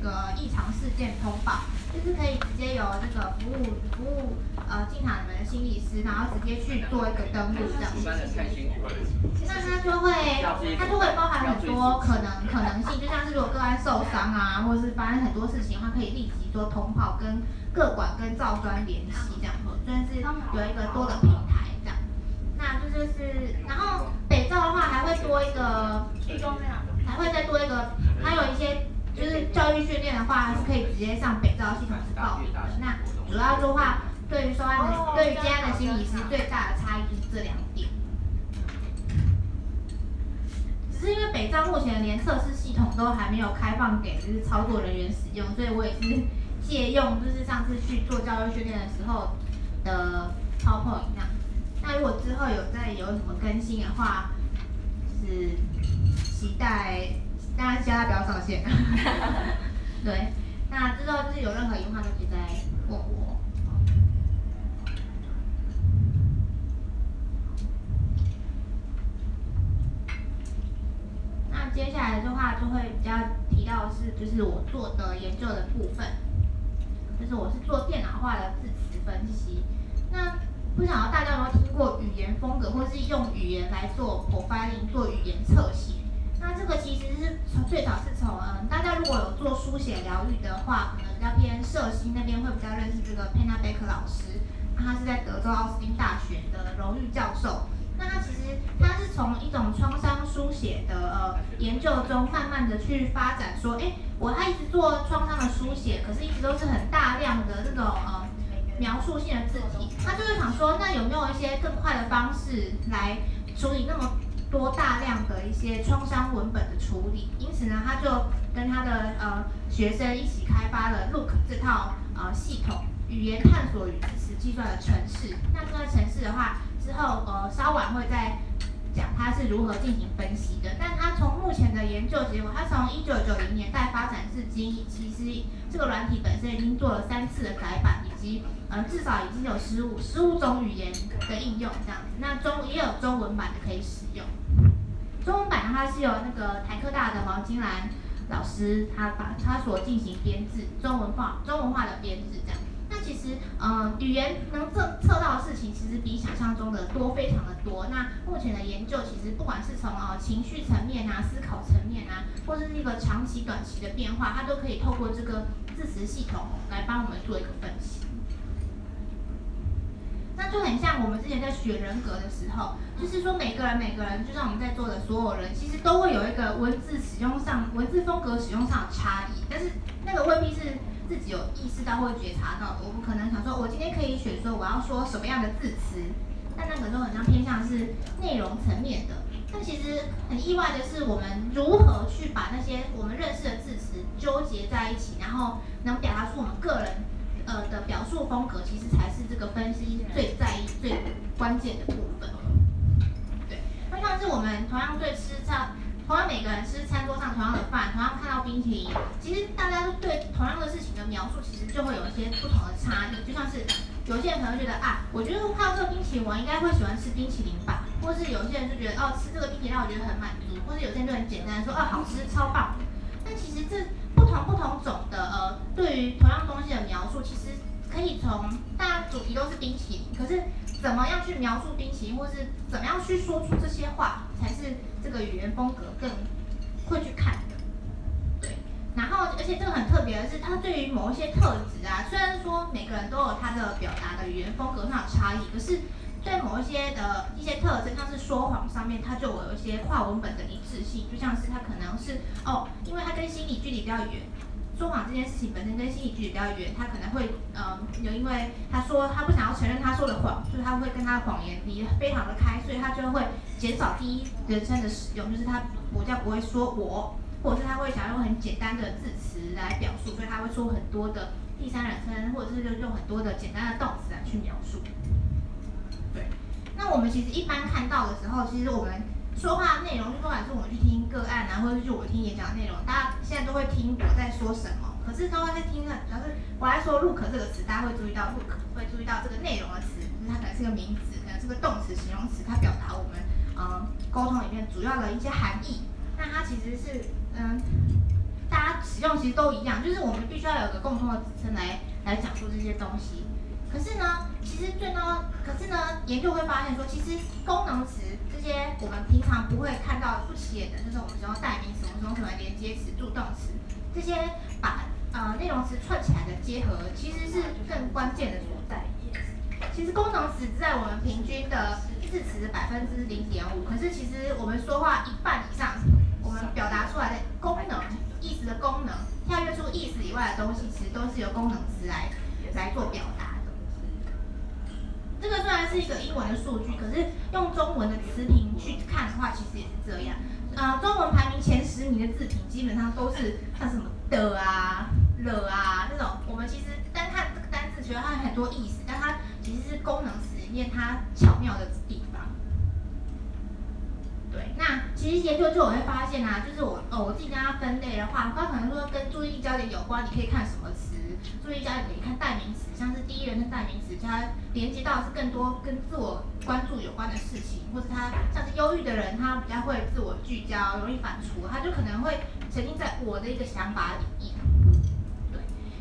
一个异常事件通报，就是可以直接由这个服务服务呃进场你们的心理师，然后直接去做一个登录这样子。那它就会它就会包含很多可能可能性，就像是如果个案受伤啊，或者是发生很多事情的话，可以立即做通报，跟各管跟照专联系这样子，算是有一个多的平台这样。那这就是，然后北照的话还会多一个，还会再多一个，还有一些就是教育训练的话是可以直接上北照系统去报名的。那主要的话，对于收案的，对于接案的心理师最大的差异就是这两点。只是因为北照目前连测试系统都还没有开放给就是操作人员使用，所以我也是借用就是上次去做教育训练的时候的 PowerPoint 那样。那如果之后有再有什么更新的话，就是期待大家千万不要上线。对，那之后就是有任何疑问都可以再问我。那接下来的话就会比较提到是，就是我做的研究的部分，就是我是做电脑化的字词分析。那不晓得大家有没有听过语言风格，或是用语言来做 profiling 做语言侧写？那这个其实是从最早是从嗯，大家如果有做书写疗愈的话，可能比较偏社心那边会比较认识这个 Pena Baker 老师，他是在德州奥斯汀大学的荣誉教授。那他其实他是从一种创伤书写的呃研究中，慢慢的去发展，说，哎，我他一直做创伤的书写，可是一直都是很大量的这种呃。描述性的字体，他就是想说，那有没有一些更快的方式来处理那么多大量的一些创伤文本的处理？因此呢，他就跟他的呃学生一起开发了 Look 这套呃系统，语言探索与知识计算的程式。那这个程式的话，之后呃稍晚会再讲它是如何进行分析的。但他从目前的研究结果，他从一九九零年代发展至今，其实这个软体本身已经做了三次的改版。以及呃，至少已经有十五十五种语言的应用这样子，那中也有中文版的可以使用。中文版的话是由那个台科大的黄金兰老师他把他所进行编制，中文化中文化的编制这样。那其实呃语言能测测到的事情，其实比想象中的多，非常的多。那目前的研究其实不管是从呃情绪层面啊、思考层面啊，或者是一个长期、短期的变化，它都可以透过这个字词系统来帮我们做一个分析。那就很像我们之前在学人格的时候，就是说每个人每个人，就像我们在座的所有人，其实都会有一个文字使用上、文字风格使用上的差异，但是那个未必是自己有意识到或觉察到。我们可能想说，我今天可以选说我要说什么样的字词，但那个都很像偏向是内容层面的。但其实很意外的是，我们如何去把那些我们认识的字词纠结在一起，然后能表达出我们个人。呃的表述风格，其实才是这个分析最在意、最关键的部分。对，那像是我们同样对吃上，同样每个人吃餐桌上同样的饭，同样看到冰淇淋，其实大家都对同样的事情的描述，其实就会有一些不同的差异。就像是有些人可能觉得啊，我觉得看到这个冰淇淋，我应该会喜欢吃冰淇淋吧。或是有些人就觉得哦，吃这个冰淇淋让我觉得很满足。或是有些人就很简单说，哦，好吃，超棒。但其实这。不同不同种的呃，对于同样东西的描述，其实可以从大家主题都是冰淇淋，可是怎么样去描述冰淇淋，或是怎么样去说出这些话，才是这个语言风格更会去看的。对，然后而且这个很特别的是，它对于某一些特质啊，虽然说每个人都有他的表达的语言风格上的差异，可是。对某一些的一些特征，像是说谎上面，它就有一些跨文本的一致性，就像是它可能是哦，因为它跟心理距离比较远，说谎这件事情本身跟心理距离比较远，他可能会嗯有因为他说他不想要承认他说的谎，就是他会跟他的谎言离非常的开，所以他就会减少第一人称的使用，就是他比较不会说我，或者是他会想要用很简单的字词来表述，所以他会说很多的第三人称，或者是用很多的简单的动词来去描述。那我们其实一般看到的时候，其实我们说话内容，不管是我们去听个案啊，或者是我们听演讲内容，大家现在都会听我在说什么。可是都会在听的，主要是我来说 “look” 这个词，大家会注意到 “look”，会注意到这个内容的词，就是它可能是个名词，可能是个动词、形容词，它表达我们嗯沟通里面主要的一些含义。那它其实是嗯大家使用其实都一样，就是我们必须要有个共同的指称来来讲述这些东西。可是呢，其实最呢，可是呢，研究会发现说，其实功能词这些我们平常不会看到不起眼的，就是我们使用代名词，我们使用什么连接词、助动词这些把呃内容词串起来的结合，其实是更关键的所在。其实功能词在我们平均的字词的百分之零点五，可是其实我们说话一半以上，我们表达出来的功能意思的功能，跳跃出意思以外的东西，其实都是由功能词来来做表达。这个虽然是一个英文的数据，可是用中文的词频去看的话，其实也是这样。呃，中文排名前十名的字频，基本上都是像什么的啊、了啊这种。我们其实单看这个单字，觉得它有很多意思，但它其实是功能词因为它巧妙的地。对，那其实研究就我会发现啊，就是我哦我自己跟它分类的话，它可能说跟注意焦点有关，你可以看什么词？注意焦点可以看代名词，像是第一人称代名词，它连接到是更多跟自我关注有关的事情，或者他像是忧郁的人，他比较会自我聚焦，容易反刍，他就可能会沉浸在我的一个想法里面。对，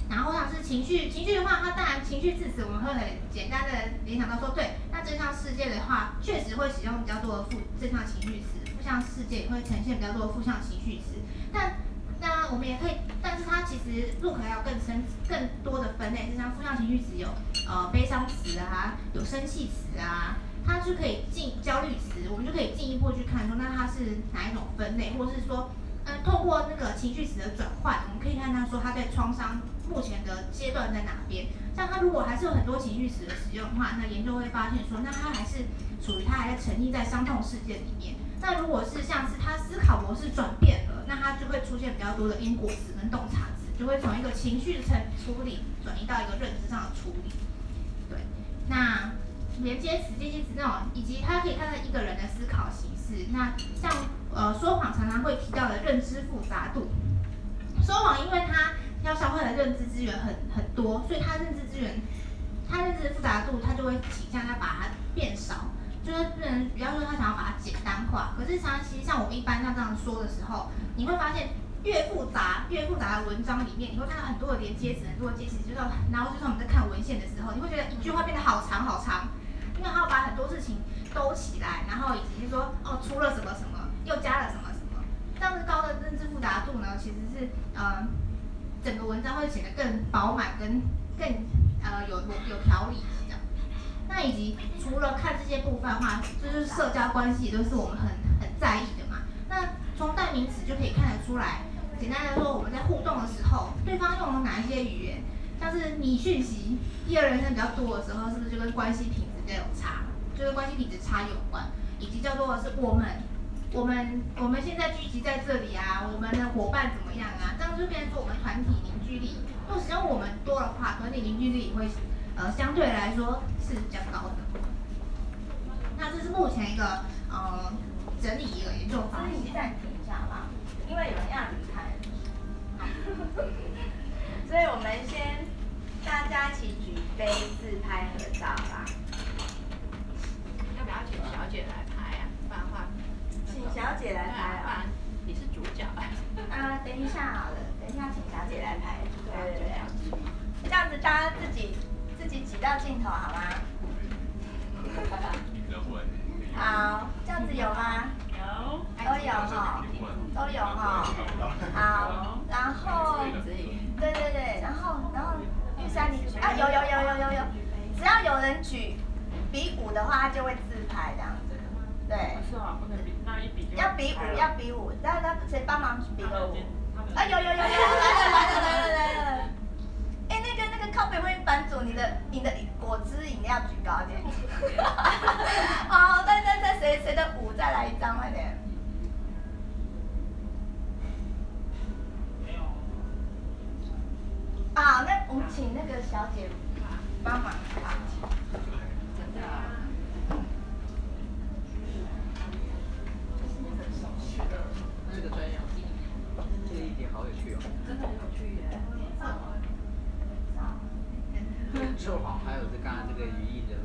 然后像是情绪，情绪的话，它当然情绪字词我们会很简单的联想到说，对，正向世界的话，确实会使用比较多的负正向情绪词，负向世界也会呈现比较多的负向情绪词，但那我们也可以，但是它其实入口还有更深、更多的分类，就像负向情绪词有呃悲伤词啊，有生气词啊，它就可以进焦虑词，我们就可以进一步去看说，那它是哪一种分类，或是说，嗯、透过那个情绪词的转换，我们可以看到说它在创伤目前的阶段在哪边。像他如果还是有很多情绪词的使用的话，那研究会发现说，那他还是属于他还在沉溺在伤痛事件里面。那如果是像是他思考模式转变了。那他就会出现比较多的因果词跟洞察词，就会从一个情绪的层处理转移到一个认知上的处理。对，那连接词、间接词这种，以及它可以看到一个人的思考形式。那像呃说谎常常会提到的认知复杂度，说谎因为它要消耗的认知资源很很多，所以它认知资源，它认知的复杂度，它就会倾向要把它变少。就是不能比方说他想要把它简单化，可是长期像我们一般像这样说的时候，你会发现越复杂越复杂的文章里面，你会看到很多的连接词，很多的介词，就是然后就是我们在看文献的时候，你会觉得一句话变得好长好长，因为它要把很多事情兜起来，然后以及说哦出了什么什么，又加了什么什么，这样子高的认知复杂度呢，其实是呃整个文章会显得更饱满，跟更呃有有条理这样。那以及除了看这些部分的话，就是社交关系都是我们很很在意的嘛。那从代名词就可以看得出来，简单来说，我们在互动的时候，对方用了哪一些语言，像是你讯息，第二人称比较多的时候，是不是就跟关系品质比较有差，就是关系品质差有关，以及叫做是我们，我们我们现在聚集在这里啊，我们的伙伴怎么样啊？这样就变成说我们团体凝聚力，如果使用我们多的话，团体凝聚力也会。呃，相对来说是比较高的。那这是目前一个呃整理一个研究发现。暂停一下吧，因为有人要离开。所以我们先大家一起举杯自拍合照吧。要不要请小姐来拍啊？不然的话，请小姐来拍啊。你是主角。啊，等一下好了，等一下请小姐来拍。对对对。这样子大家自己。自己挤到镜头好吗？好，这样子有吗？有，都有哈，都有哈。好，然后，对对对，然后然后玉山你举啊，有有有有有有，只要有人举比五的话，他就会自拍这样子。对。要比五要比五，那那谁帮忙比个五？啊有有有有，来了来了来了来了。哎，那个那个靠北会版主，你的你的果汁饮料举高一点。好，再再再谁谁的五再来一张快点。没有。好，那我们请那个小姐帮忙啊。真的。这个专业，这一点好有趣哦。真的很有趣耶。说谎，还有这刚刚这个语义的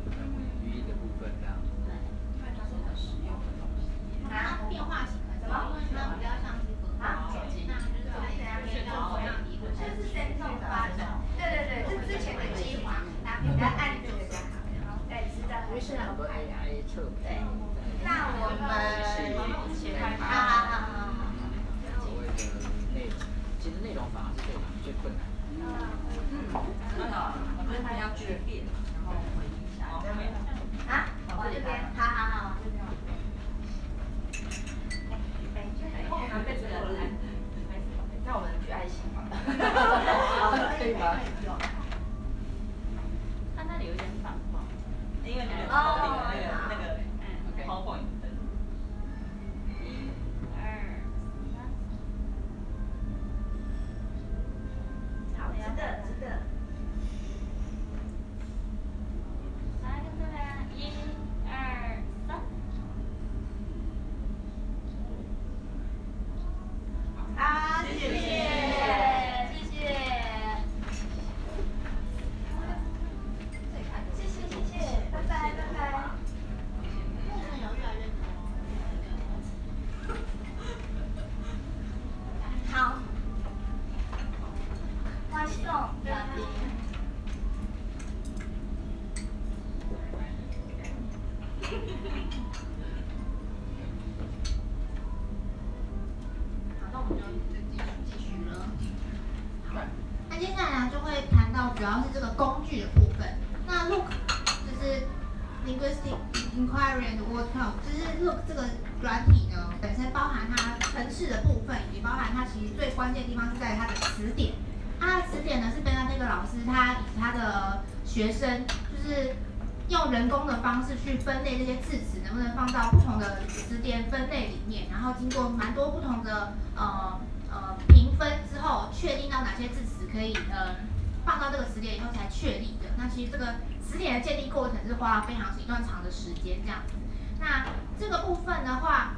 语义的部分，这样。对，因为它是很实用的东西。它变化型的，因为它比较像是符号，那就是是很多对，那我们好好好好好。所谓的内容，其实内容反而是最最困难。嗯嗯，真的，我们还要去变，然后回忆一下。啊？往这边，好主要是这个工具的部分。那 Look 就是 Linguistic Inquiry and Word Cloud，就是 Look 这个软体呢，本身包含它程式的部分，以及包含它其实最关键的地方是在它的词典。它的词典呢是被那个老师他以他的学生，就是用人工的方式去分类这些字词，能不能放到不同的词典分类里面，然后经过蛮多不同的呃呃评分之后，确定到哪些字词可以呃放到这个词典以后才确立的。那其实这个词典的建立过程是花了非常一段长的时间这样子。那这个部分的话，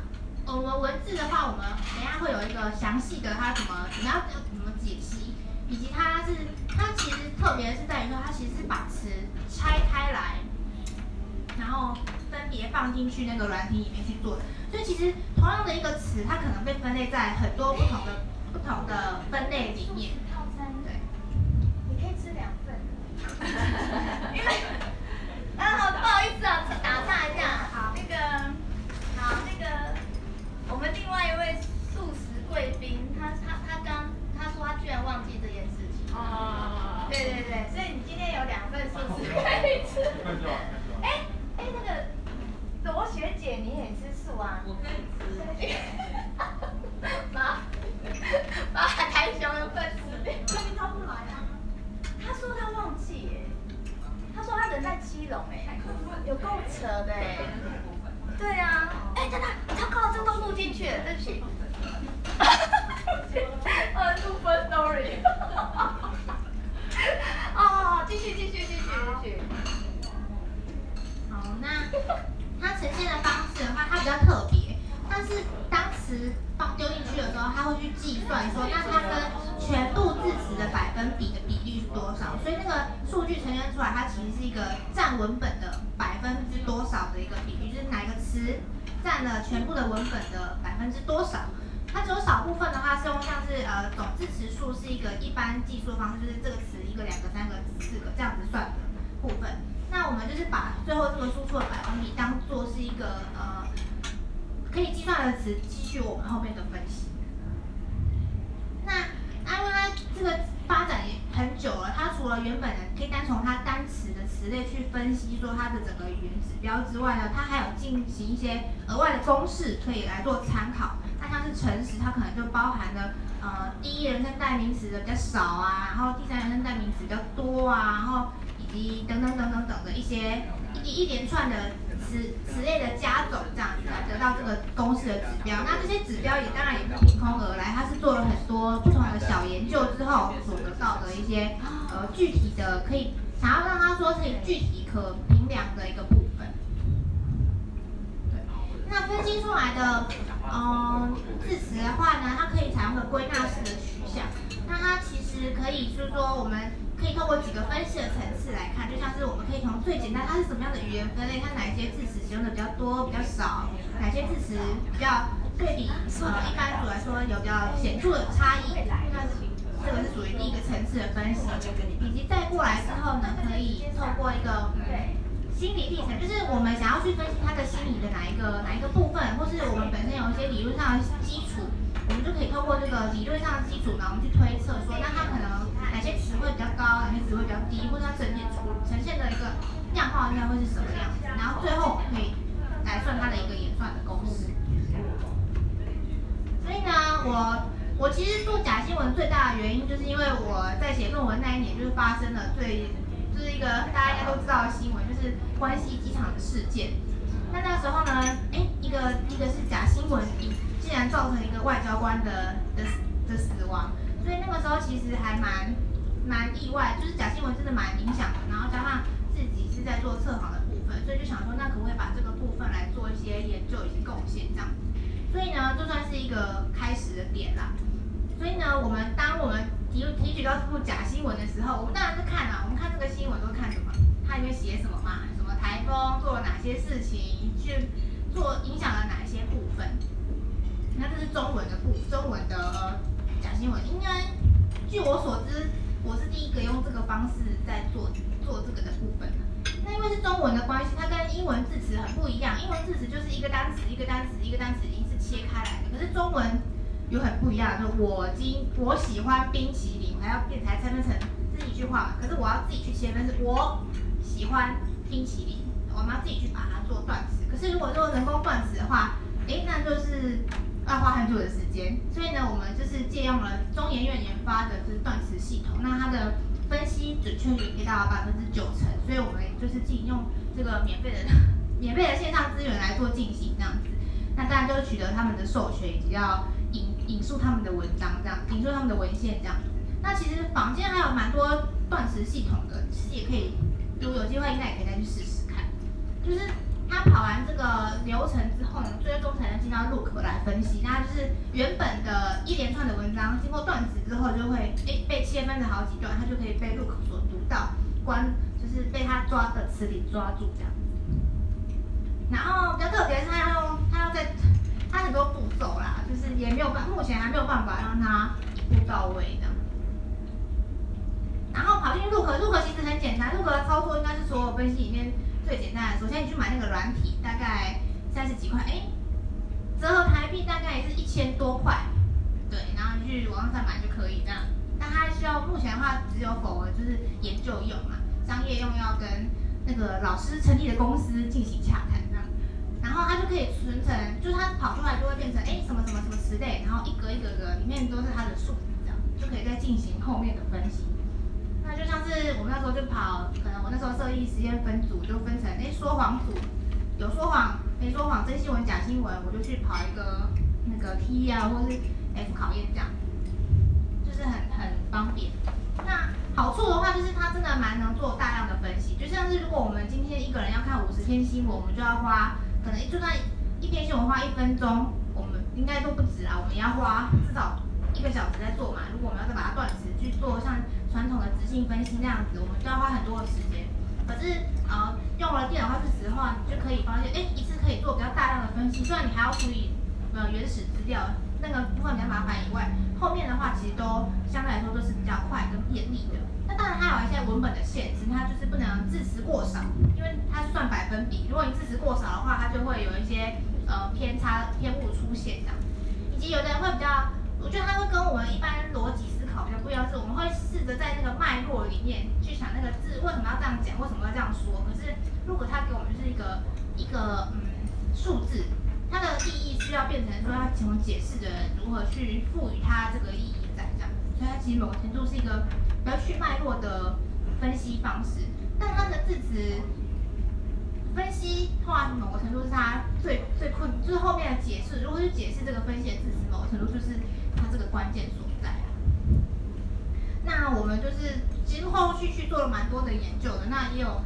我们文字的话，我们等下会有一个详细的它怎么怎么样怎么解析。以及它是，它其实特别是在于说，它其实是把词拆开来，然后分别放进去那个软体里面去做的。所以其实同样的一个词，它可能被分类在很多不同的不同的分类里面。因为，啊，不好意思啊，打岔一下。好，那个，好，那个，我们另外一位素食贵宾，他他他刚。他说他居然忘记这件事情。哦。对对对，所以你今天有两份素食可以吃。哎哎，那个罗学姐，你也吃素啊？我可以吃。妈，把台熊的份吃掉。确定他不来吗？他说他忘记耶。他说他人在基隆哎，有够扯的哎。对啊。哎，等等，糟糕，这都录进去了，对不起。呃，Super Story。哦，继续继续继续继续。好，那它呈现的方式的话，它比较特别。但是当时放丢进去的时候，它会去计算说，那它跟全部字词的百分比多少？所以那个数据呈现出来，它其实是一个占文本的百分之多少的一个比例，就是哪个词占了全部的文本的百分之多少。它只有少部分的话是用像是呃总字词数是一个一般计数方式，就是这个词一个、两个、三个、四个这样子算的部分。那我们就是把最后这个输出的百分比当做是一个呃可以计算的词，继续我们后面的分析。那因为它这个发展也很久了，它除了原本的可以单从它单词的词类去分析说它的整个语言指标之外呢，它还有进行一些额外的公式可以来做参考。那像是诚实，它可能就包含了呃第一人称代名词的比较少啊，然后第三人称代名词比较多啊，然后以及等等等等等的一些一一连串的词词类的加总，这样子来得到这个公式的指标。那这些指标也当然也不凭空而来，它是做了很多不同的小研究之后所得到的一些呃具体的可以想要让它说是具体可评量的一个部分。对，那分析出来的。嗯，字词的话呢，它可以采用的归纳式的取向。那它其实可以，是说，我们可以透过几个分析的层次来看，就像是我们可以从最简单，它是什么样的语言分类，它哪一些字词使用的比较多、比较少，哪些字词比较对比呃一般组来说有比较显著的差异。那这个是属于第一个层次的分析，以及再过来之后呢，可以透过一个嗯心理历程，就是我们想要去分析他的心理的哪一个哪一个部分，或是我们本身有一些理论上的基础，我们就可以透过这个理论上的基础，然后我们去推测说，那他可能些词汇比较高，哪些词汇比较低，或者它呈现出呈现的一个样貌应该会是什么样子，然后最后可以来算它的一个演算的公式。所以呢，我。我其实做假新闻最大的原因，就是因为我在写论文那一年，就是发生了最，就是一个大家应该都知道的新闻，就是关西机场的事件。那那时候呢，哎，一个一个是假新闻，竟然造成一个外交官的的的死亡，所以那个时候其实还蛮蛮意外，就是假新闻真的蛮影响的。然后加上自己是在做测谎的部分，所以就想说，那可不可以把这个部分来做一些研究以及贡献这样。所以呢，就算是一个开始的点啦。所以呢，我们当我们提提取到这部假新闻的时候，我们当然是看啊，我们看这个新闻都看什么？它里面写什么嘛？什么台风做了哪些事情，去做影响了哪一些部分？那这是中文的部，中文的假新闻。应该据我所知，我是第一个用这个方式在做做这个的部分。那因为是中文的关系，它跟英文字词很不一样。英文字词就是一个单词一个单词一个单词一次切开来的，可是中文。有很不一样，就我今我喜欢冰淇淋，还要变才拆分成这一句话，可是我要自己去切分，是我喜欢冰淇淋，我们要自己去把它做断词。可是如果说人工断词的话，诶，那就是要花很久的时间。所以呢，我们就是借用了中研院研发的就是断词系统，那它的分析准确率可以达到百分之九成。所以我们就是进用这个免费的 免费的线上资源来做进行这样子。那大家就取得他们的授权以及要。引引述他们的文章，这样引述他们的文献，这样。那其实坊间还有蛮多断词系统的，其实也可以，如果有机会应该也可以再去试试看。就是他跑完这个流程之后呢，最终才能进到 Look 来分析。那就是原本的一连串的文章，经过断词之后，就会诶被切分成好几段，它就可以被 Look 所读到，关就是被他抓的词里抓住这样。然后比较特别是他要用，他要在。它很多步骤啦，就是也没有办，目前还没有办法让它一步到位的。然后跑进去 Look，Look 其实很简单，Look 的操作应该是所有分析里面最简单的。首先你去买那个软体，大概三十几块，哎，折合台币大概也是一千多块，对，然后你去网上买就可以这样。但它需要目前的话只有否就是研究用嘛，商业用要跟那个老师成立的公司进行洽谈这样。然后它就可以存成，就是它跑出来就会变成哎什么什么什么词类，然后一格一格格里面都是它的数字，这样就可以再进行后面的分析。那就像是那时候就跑，可能我那时候设计实验分组就分成哎说谎组，有说谎没说谎，真新闻假新闻，我就去跑一个那个 T 啊或是 F 考验这样，就是很很方便。那好处的话就是它真的蛮能做大量的分析，就像是如果我们今天一个人要看五十篇新闻，我们就要花。可能就算一篇新闻花一分钟，我们应该都不止啊。我们要花至少一个小时在做嘛。如果我们要再把它断词去做像传统的直性分析那样子，我们就要花很多的时间。可是呃，用了电脑化字词的话，你就可以发现，哎，一次可以做比较大量的分析。虽然你还要处理呃原始资料那个部分比较麻烦以外，后面的话其实都相对来说都是比较快跟便利的。那当然，它有一些文本的限制，它就是不能字词过少，因为它算百分比。如果你字词过少的话，它就会有一些呃偏差、偏误出现这样。以及有的人会比较，我觉得它会跟我们一般逻辑思考比较不一样，是我们会试着在那个脉络里面去想那个字为什么要这样讲，为什么要这样说。可是如果他给我们是一个一个嗯数字，它的意义需要变成说它怎么解释的人如何去赋予它这个意义在这样。所以它其实某个程度是一个。要去脉络的分析方式，但它的字词分析，话某个程度是它最最困，就是后面的解释。如果去解释这个分析的字词，某个程度就是它这个关键所。那我们就是其实后续去做了蛮多的研究的。那也有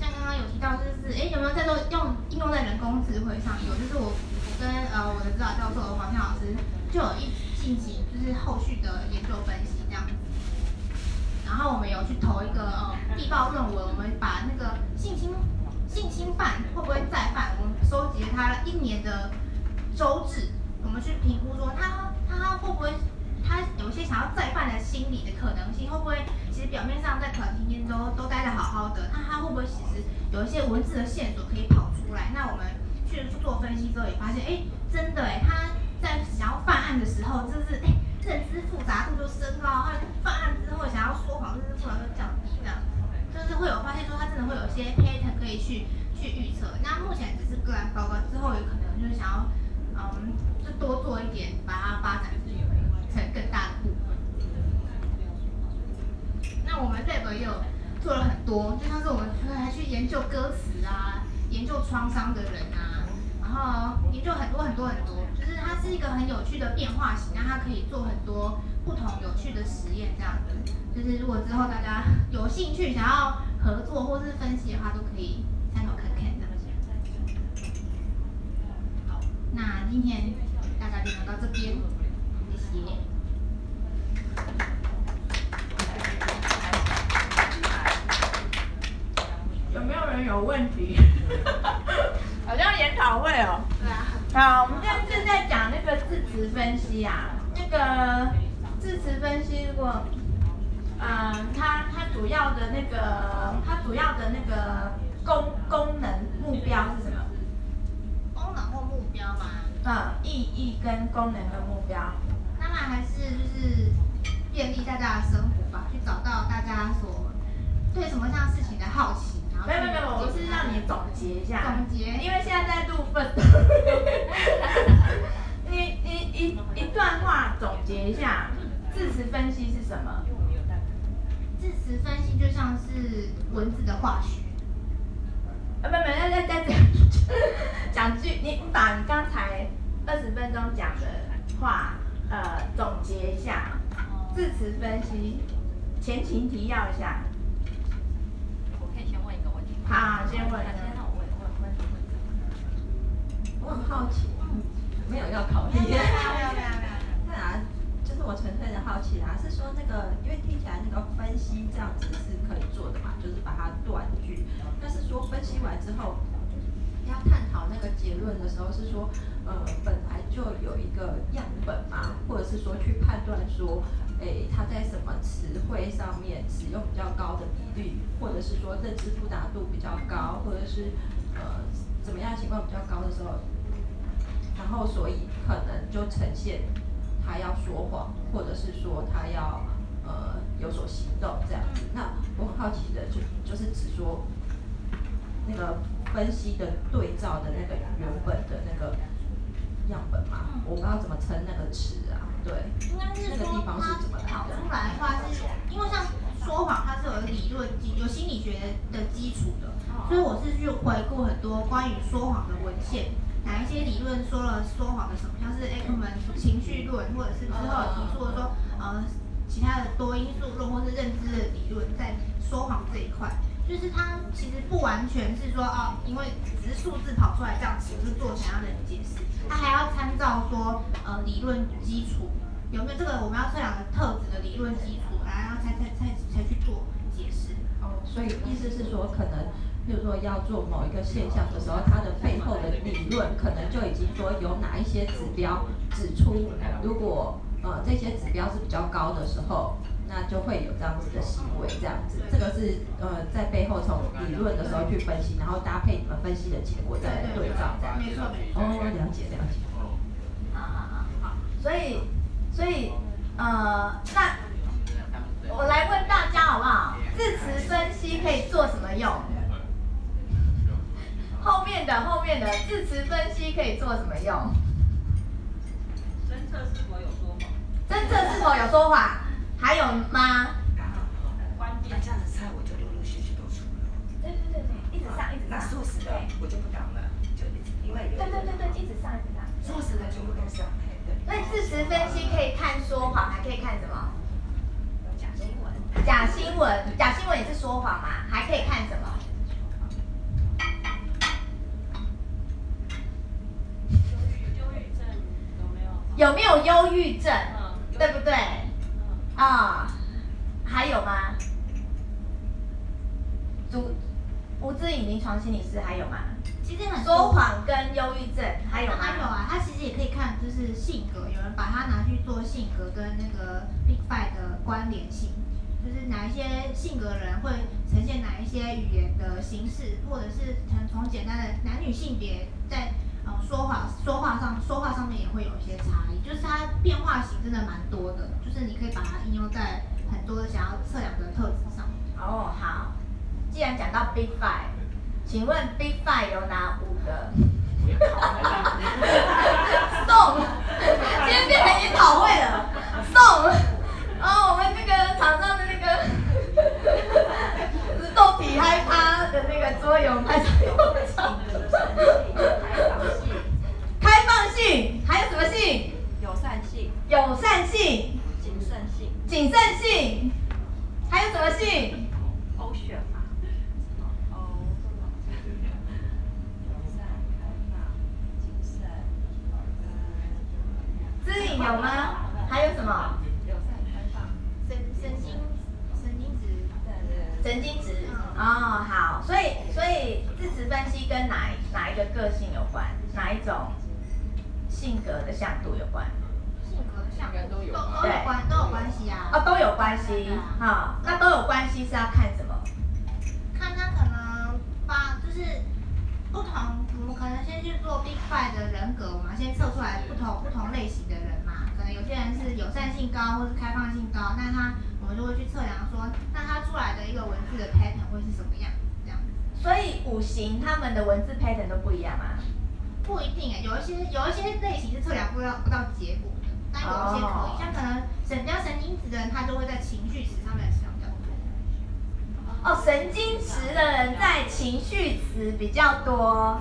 像刚刚有提到，就是哎有没有在做用应用在人工智慧上？有，就是我我跟呃我的指导教授黄天老师就有一进行就是后续的研究分析这样子。然后我们有去投一个呃地报论文，我们把那个性侵性侵犯会不会再犯，我们收集了他一年的周志，我们去评估说他他会不会有些想要再犯的心理的可能性，会不会其实表面上在团体里面都都待得好好的，那他会不会其实有一些文字的线索可以跑出来？那我们去做分析之后也发现，哎，真的哎，他在想要犯案的时候，就是哎认知复杂度就升高，他犯案之后想要说谎，认知复杂度降低，这样就是会有发现说他真的会有一些 pattern 可以去去预测。那目前只是个案报告，之后有可能就是想要嗯，就多做一点，把它发展成更大的部分。那我们 lab 也有做了很多，就像是我们还去研究歌词啊，研究创伤的人啊，然后研究很多很多很多，就是它是一个很有趣的变化型，那它可以做很多不同有趣的实验，这样子。就是如果之后大家有兴趣想要合作或是分析的话，都可以参考看看的。好，那今天大家就聊到这边，有没有人有问题？好像研讨会哦。好，我们现在是在讲那个字词分析啊。那个字词分析，如果，嗯，它它主要的那个，它主要的那个功功能目标是什么？功能或目标吗？嗯，意义跟功能的目标。当然还是就是便利大家的生活吧，去找到大家所对什么样事情的好奇。没有没有没有，我是让你总结一下。总结，因为现在在录分。你你一一段话总结一下，字词分析是什么？字词分析就像是文字的化学。啊，没有没有，再再再讲句，你你把你刚才二十分钟讲的话，呃，总结一下。字词分析，前情提要一下。好，先问。我很好奇，没有要考虑。没有没有没有。对啊，就是我纯粹的好奇啦，是说那个，因为听起来那个分析这样子是可以做的嘛，就是把它断句。但是说分析完之后，要探讨那个结论的时候，是说，呃，本来就有一个样本嘛，或者是说去判断说。诶，它在什么词汇上面使用比较高的比率，或者是说认知复杂度比较高，或者是呃怎么样情况比较高的时候，然后所以可能就呈现他要说谎，或者是说他要呃有所行动这样子。那我很好奇的就就是只说那个分析的对照的那个原本的那个样本嘛，我不知道怎么称那个词啊。对，应该是说它跑出来的话，是因为像说谎，它是有理论基、有心理学的基础的，所以我是去回顾很多关于说谎的文献，哪一些理论说了说谎的什么，像是艾克门情绪论，或者是之后有提出的说，呃，其他的多因素论或是认知的理论，在说谎这一块，就是它其实不完全是说哦，因为只是数字跑出来这样子，就做怎样的解释。他还要参照说，呃，理论基础有没有这个我们要测量的特质的理论基础，然后才才才才去做解释。哦，所以意思是说，可能，就是说要做某一个现象的时候，它的背后的理论可能就已经说有哪一些指标指出，如果呃这些指标是比较高的时候，那就会有这样子的行为，这样子，这个是呃在背后从理论的时候去分析，然后搭配你们分析的结果再来对照，这样。没错没错。哦，了解了解。好好好好，所以所以呃，那我来问大家好不好？字词分析可以做什么用？后面的后面的字词分析可以做什么用？侦测是否有说谎？侦测是否有说谎？还有吗？关键这样的菜我就陆陆续续都出了。对对对对，一直上一直上。那素食的我就不讲了，就因为有。对对对对，一直上一直上。素食的全部都上。对。所以字词分析可以看说谎，还可以看什么？假新闻。假新闻，假新闻也是说谎嘛？还可以看什么？忧郁症有没有？有没有忧郁症？嗯，对不对？啊、哦，还有吗？主吴志颖临床心理师还有吗？其实很说谎跟忧郁症还有吗？还有啊，他其实也可以看，就是性格，有人把它拿去做性格跟那个 Big Five 的关联性，就是哪一些性格的人会呈现哪一些语言的形式，或者是从从简单的男女性别说话说话上说话上面也会有一些差异，就是它变化型真的蛮多的，就是你可以把它应用在很多想要测量的特质上。哦，好，既然讲到 Big Five，请问 Big Five 有哪五个？送，今天变成研讨会了，送。哦我们那个场上的那个自动体嗨趴的那个桌游开始有开放性，还有什么性？友善性。友善性。谨慎性。谨慎性。还有什么性？欧选嘛。哦，友善、开放、谨慎。知影有吗？还有什么？神经质哦，好，所以所以字词分析跟哪哪一个个性有关？哪一种性格的向度有关？性格的向度都有关，都有关都有关系啊。哦，都有关系，哈，那都有关系是要看什么？看他可能把就是不同，我们可能先去做 Big Five 的人格嘛，先测出来不同不同类型的人嘛，可能有些人是友善性高，或是开放性高，那他。我们就会去测量说，那他出来的一个文字的 pattern 会是什么样？这样子。所以五行他们的文字 pattern 都不一样吗？不一定诶，有一些有一些类型是测量不到不到结果的，但有一些可以。Oh. 像可能神比较神经质的人，他就会在情绪词上面使用比较多。哦，神经质的人在情绪词比较多。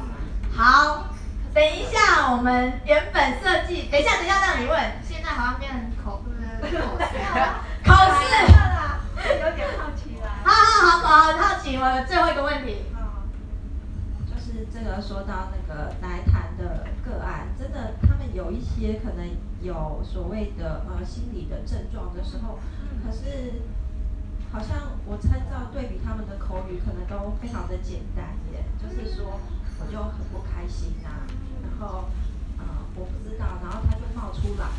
好，等一下我们原本设计，等一下等一下让你问，现在好像变成口口试。考试，有点好奇啦。好好好，好好奇。我最后一个问题，就是这个说到那个来谈的个案，真的他们有一些可能有所谓的呃心理的症状的时候，可是好像我参照对比他们的口语，可能都非常的简单耶，就是说我就很不开心呐、啊，然后呃我不知道，然后他就冒出来。